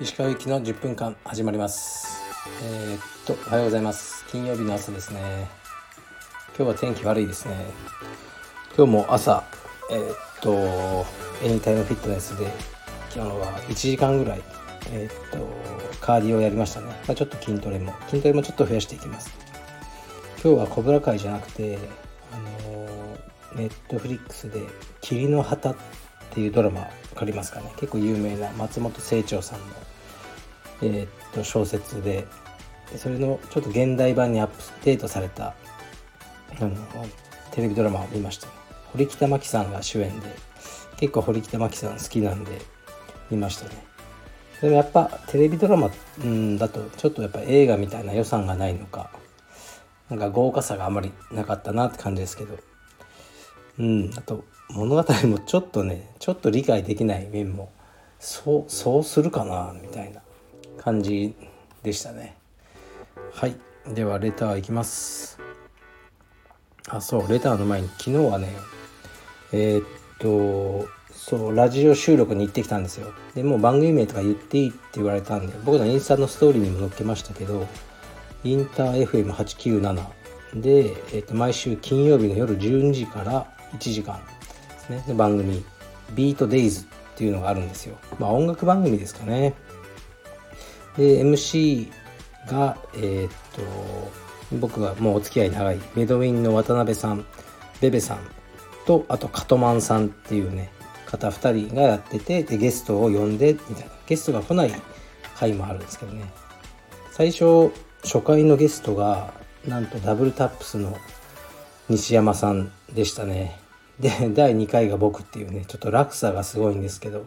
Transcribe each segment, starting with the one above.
石川行きの10分間始まります。えー、っとおはようございます。金曜日の朝ですね。今日は天気悪いですね。今日も朝えー、っとエニタイムフィットネスで今日は1時間ぐらいえー、っとカーディオをやりましたね、まあ、ちょっと筋トレも筋トレもちょっと増やしていきます。今日はコブラ会じゃなくてあのネットフリックスで「霧の旗」っていうドラマ分かりますかね。結構有名な松本清張さんの、えー、っと小説でそれのちょっと現代版にアップデートされたあのテレビドラマを見ました、堀北真希さんが主演で結構堀北真希さん好きなんで見ましたね。でもやっぱテレビドラマ、ん、だとちょっとやっぱ映画みたいな予算がないのかなんか豪華さがあまりなかったなって感じですけど。うん。あと物語もちょっとねちょっと理解できない面もそうそうするかなみたいな感じでしたね。はい。ではレターいきます。あそうレターの前に昨日はねえー、っとそうラジオ収録に行ってきたんですよ。でもう番組名とか言っていいって言われたんで僕のインスタのストーリーにも載っけましたけどインター FM897 で、えー、と毎週金曜日の夜12時から1時間ですね。で番組「ビートデイズっていうのがあるんですよ。まあ音楽番組ですかね。で MC がえっ、と僕がもうお付き合い長いメドウィンの渡辺さんベベさんとあとカトマンさんっていうね方2人がやっててでゲストを呼んでみたいな。ゲストが来ない回もあるんですけどね。最初初回のゲストがなんとダブルタップスの西山さんでしたね。で第2回が僕っていうねちょっと落差がすごいんですけど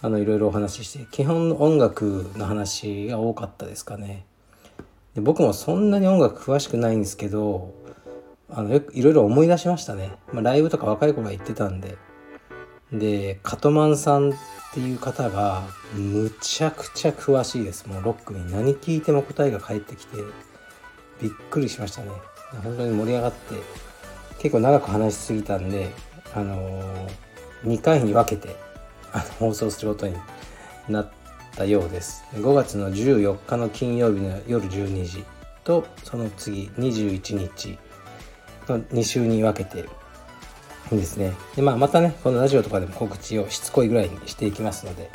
あのいろいろお話しして基本音楽の話が多かったですかね。で僕もそんなに音楽詳しくないんですけどあのよくいろいろ思い出しましたね、まあ、ライブとか若い頃は行ってたんで。でカトマンさんっていう方がむちゃくちゃ詳しいです。もうロックに何聞いても答えが返ってきてびっくりしましたね。本当に盛り上がって。結構長く話しすぎたんであのー、2回に分けて放送することになったようです5月の14日の金曜日の夜12時とその次21日の2週に分けてですね。で、まあ、またね、このラジオとかでも告知をしつこいぐらいにしていきますので、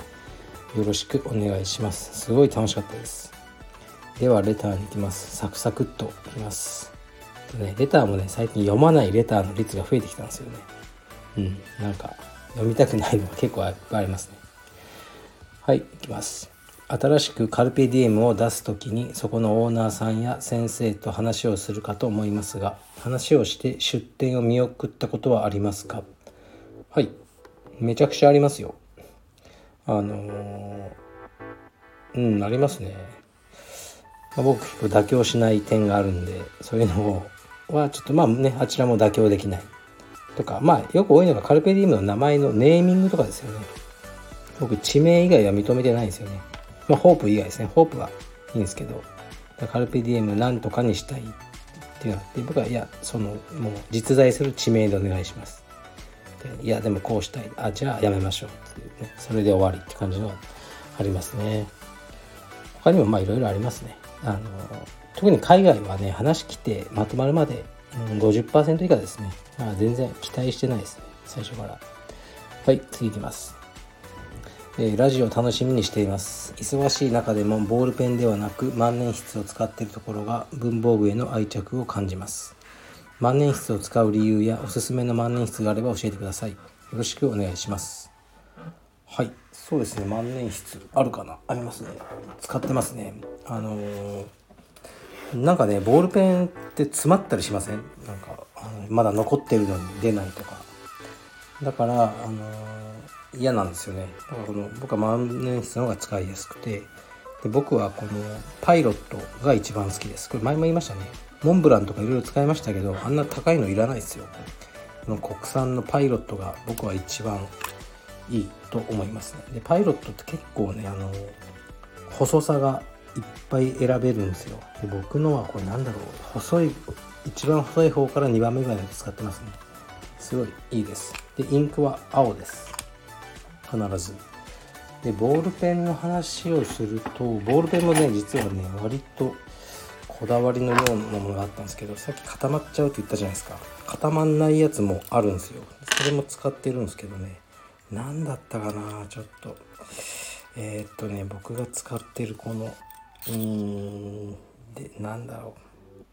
よろしくお願いします。すごい楽しかったです。では、レターに行きます。サクサクっといきます。ね、レターもね、最近読まないレターの率が増えてきたんですよね。うん、なんか、読みたくないのが結構ありますね。はい、いきます。新しくカルペディエムを出す時にそこのオーナーさんや先生と話をするかと思いますが話をして出店を見送ったことはありますか？はいめちゃくちゃありますよあのー、うんありますね、僕結構妥協しない点があるんでそういうのをはちょっとまあねあちらも妥協できないとかまあよく多いのがカルペディエムの名前のネーミングとかですよね僕地名以外は認めてないんですよねまあ、ホープ以外ですね。ホープはいいんですけど、カルペディエムなんとかにしたいっていうのがあって、僕は、いや、その、もう実在する地名でお願いします。いや、でもこうしたい。あ、じゃあやめましょうっていうね。それで終わりって感じのありますね。他にもまあいろいろありますね。あの、特に海外はね、話来てまとまるまで、うん、50%以下ですね。あ、全然期待してないですね。最初から。はい、次いきます。えー、ラジオ楽しみにしています忙しい中でもボールペンではなく万年筆を使っているところが文房具への愛着を感じます万年筆を使う理由やおすすめの万年筆があれば教えてくださいよろしくお願いしますはいそうですね万年筆あるかな？ありますね使ってますねあのー、なんかねボールペンって詰まったりしません？なんかまだ残ってるのに出ないとか。だからあのー嫌なんですよね。だからこの僕は万年筆の方が使いやすくて。で僕はこのパイロットが一番好きです。これ前も言いましたね。モンブランとかいろいろ使いましたけどあんな高いのいらないですよ。この国産のパイロットが僕は一番いいと思いますね。でパイロットって結構ねあの細さがっぱい選べるんですよ。で僕のはこれなんだろう。細い一番細い方から2番目ぐらいまで使ってますね。すごいいいです。でインクは青です。必ず。でボールペンの話をするとボールペンもね実はね割とこだわりのようなものがあったんですけどさっき固まっちゃうって言ったじゃないですか。固まんないやつもあるんですよ。それも使ってるんですけどね。何だったかなちょっと。えー、っとね僕が使ってるこのうーん。でなんだろ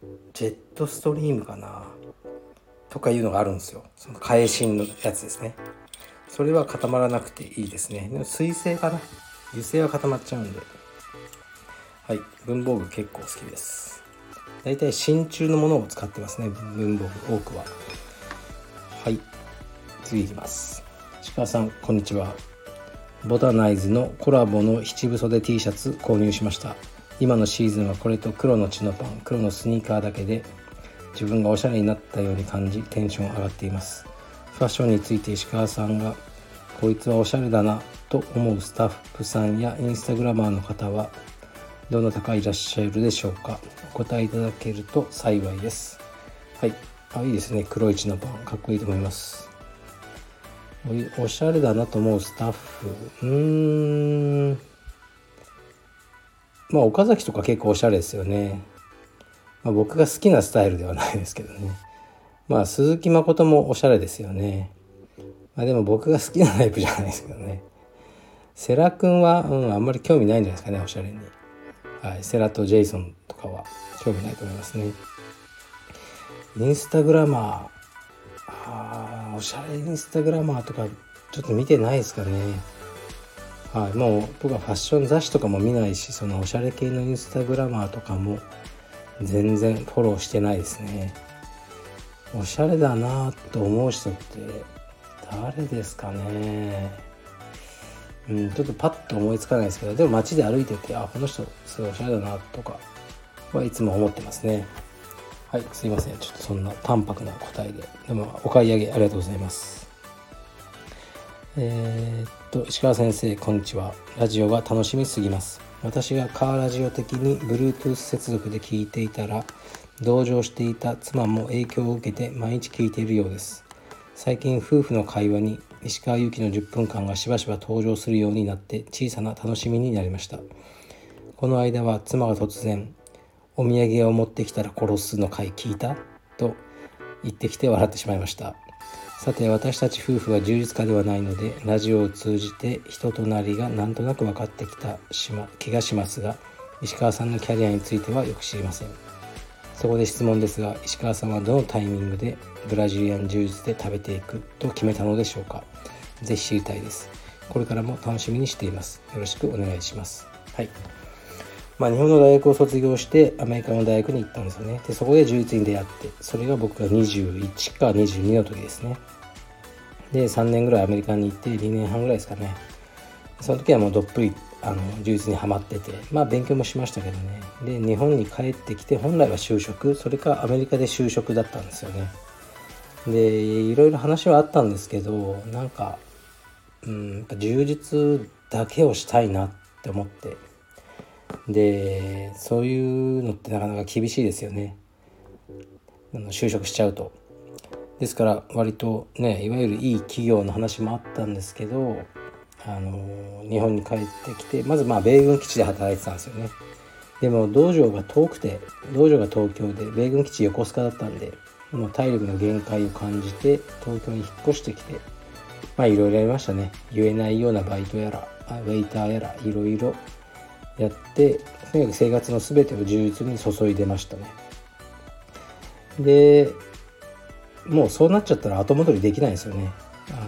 う。ジェットストリームかな。とかいうのがあるんですよ。その返しのやつですね。それは固まらなくていいですね。でも水性かな。油性は固まっちゃうんで。はい。文房具結構好きです。だいたい真鍮のものを使ってますね。文房具多くは。はい。次いきます。鹿さんこんにちは。ボタナイズのコラボの七分袖 T シャツ購入しました。今のシーズンはこれと黒のチノパン黒のスニーカーだけで自分がおしゃれになったように感じテンション上がっています。ファッションについて石川さんがこいつはおしゃれだなと思うスタッフさんやインスタグラマーの方はどなたかいらっしゃるでしょうか？お答えいただけると幸いです。はい。あいいですね。黒いチノパン。かっこいいと思います。おしゃれだなと思うスタッフ。うーん。まあ岡崎とか結構おしゃれですよね、まあ、僕が好きなスタイルではないですけどね。まあ鈴木誠もおしゃれですよね。まあでも僕が好きなタイプじゃないですけどね。セラ君は、うん、あんまり興味ないんじゃないですかねおしゃれに、はい、セラとジェイソンとかは興味ないと思いますね。インスタグラマー。あおしゃれインスタグラマーとかちょっと見てないですかね。はい、もう僕はファッション雑誌とかも見ないしそのおしゃれ系のインスタグラマーとかも全然フォローしてないですね。おしゃれだなと思う人って誰ですかね。うんちょっとパッと思いつかないですけどでも街で歩いててあこの人すごいおしゃれだなとかはいつも思ってますね。はいすいません。ちょっとそんな淡白な答えで。でもお買い上げありがとうございます。えー、と石川先生こんにちは。ラジオが楽しみすぎます。私がカーラジオ的に Bluetooth 接続で聞いていたら同乗していた妻も影響を受けて毎日聞いているようです。最近夫婦の会話に石川祐希の10分間がしばしば登場するようになって小さな楽しみになりました。この間は妻が突然「お土産を持ってきたら殺すの回聞いた?」と言ってきて笑ってしまいました。さて私たち夫婦は充実家ではないのでラジオを通じて人となりがなんとなく分かってきた、気がしますが石川さんのキャリアについてはよく知りません。そこで質問ですが石川さんはどのタイミングでブラジリアン柔術で食べていくと決めたのでしょうか。ぜひ知りたいです。これからも楽しみにしています。よろしくお願いします。はい。まあ、日本の大学を卒業してアメリカの大学に行ったんですよね。でそこで柔術に出会ってそれが僕が21か22の時ですね。で3年ぐらいアメリカに行って2年半ぐらいですかね。その時はもうどっぷりあの柔術にはまっててまあ勉強もしましたけどね。で日本に帰ってきて本来は就職それかアメリカで就職だったんですよね。でいろいろ話はあったんですけどなんかうんやっぱ充実だけをしたいなって思って。でそういうのってなかなか厳しいですよね。就職しちゃうと。ですから割とねいわゆるいい企業の話もあったんですけどあの日本に帰ってきてまずまあ米軍基地で働いてたんですよね。でも道場が遠くて道場が東京で米軍基地横須賀だったんでもう体力の限界を感じて東京に引っ越してきてまあいろいろやりましたね。言えないようなバイトやらウェイターやらいろいろやってとにかく生活の全てを充実に注いでましたね。でもうそうなっちゃったら後戻りできないですよね。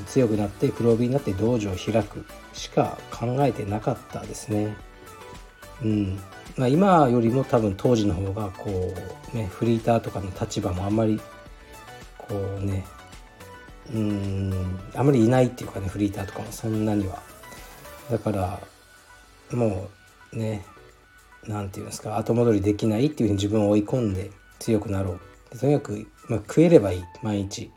強くなって黒帯になって道場を開くしか考えてなかったですね。うん。まあ、今よりも多分当時の方がこうねフリーターとかの立場もあんまりこうねうんあんまりいないっていうかねフリーターとかもそんなには。だからもうね何て言うんですか後戻りできないっていうふうに自分を追い込んで強くなろう。とにかく、まあ、食えればいい毎日。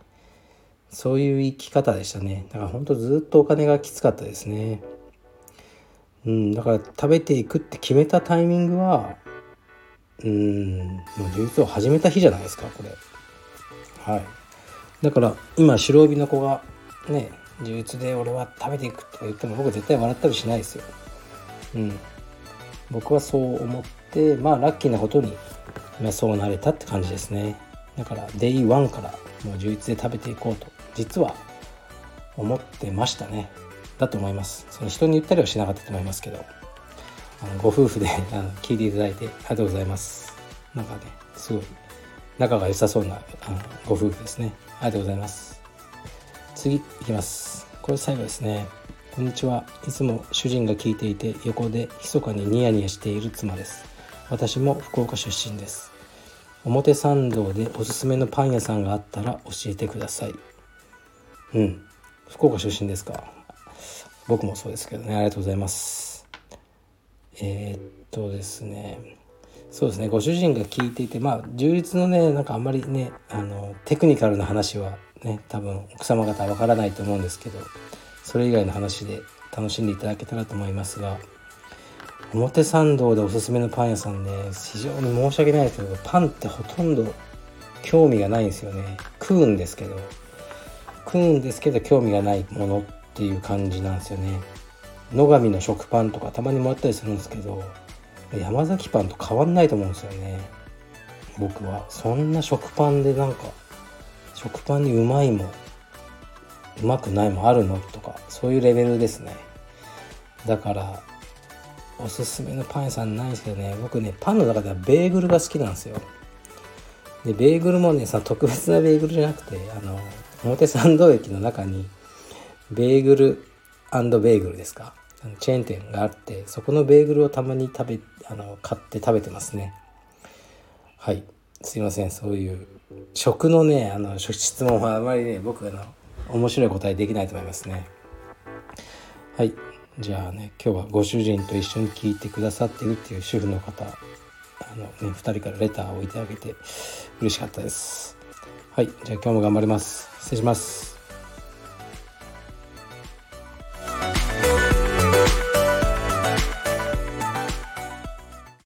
そういう生き方でしたね。だから本当ずっとお金がきつかったですね。うんだから食べていくって決めたタイミングはうんもう柔術を始めた日じゃないですかこれ。はい。だから今白帯の子がね充実で俺は食べていくとか言っても僕絶対笑ったりしないですよ。うん。僕はそう思ってまあラッキーなことに、まあ、そうなれたって感じですね。だからデイ1からもう充実で食べていこうと実は思ってましたね。だと思います。その人に言ったりはしなかったと思いますけどあのご夫婦であの聞いていただいてありがとうございます。なんかねすごい仲が良さそうなあのご夫婦ですね。ありがとうございます。次いきます。これ最後ですね。こんにちは。いつも主人が聞いていて横で密かにニヤニヤしている妻です。私も福岡出身です。表参道でおすすめのパン屋さんがあったら教えてください。うん。福岡出身ですか？僕もそうですけどね。ありがとうございます。えー、っとですね。そうですね。ご主人が聞いていてまあ充実のねなんかあんまりねあのテクニカルな話はね多分奥様方わからないと思うんですけどそれ以外の話で楽しんでいただけたらと思いますが表参道でおすすめのパン屋さんね非常に申し訳ないですけどパンってほとんど興味がないんですよね。食うんですけど食うんですけど興味がないものっていう感じなんですよね。野上の食パンとかたまにもらったりするんですけど山崎パンと変わんないと思うんですよね。僕は。そんな食パンでなんか食パンにうまいもうまくないもあるの？とかそういうレベルですね。だからおすすめのパン屋さんないんですけどね。僕ねパンの中ではベーグルが好きなんですよ。でベーグルもねさ特別なベーグルじゃなくてあの表参道駅の中にベーグルベーグルですか？チェーン店があってそこのベーグルをたまに食べあの買って食べてますね。はい。すいません。そういう食のねあの質問はあまりね僕の面白い答えできないと思いますね。はい。じゃあね今日はご主人と一緒に聞いてくださってるっていう主婦の方あの、ね、2人からレターを置いてあげて嬉しかったです。はい。じゃあ今日も頑張ります。失礼します。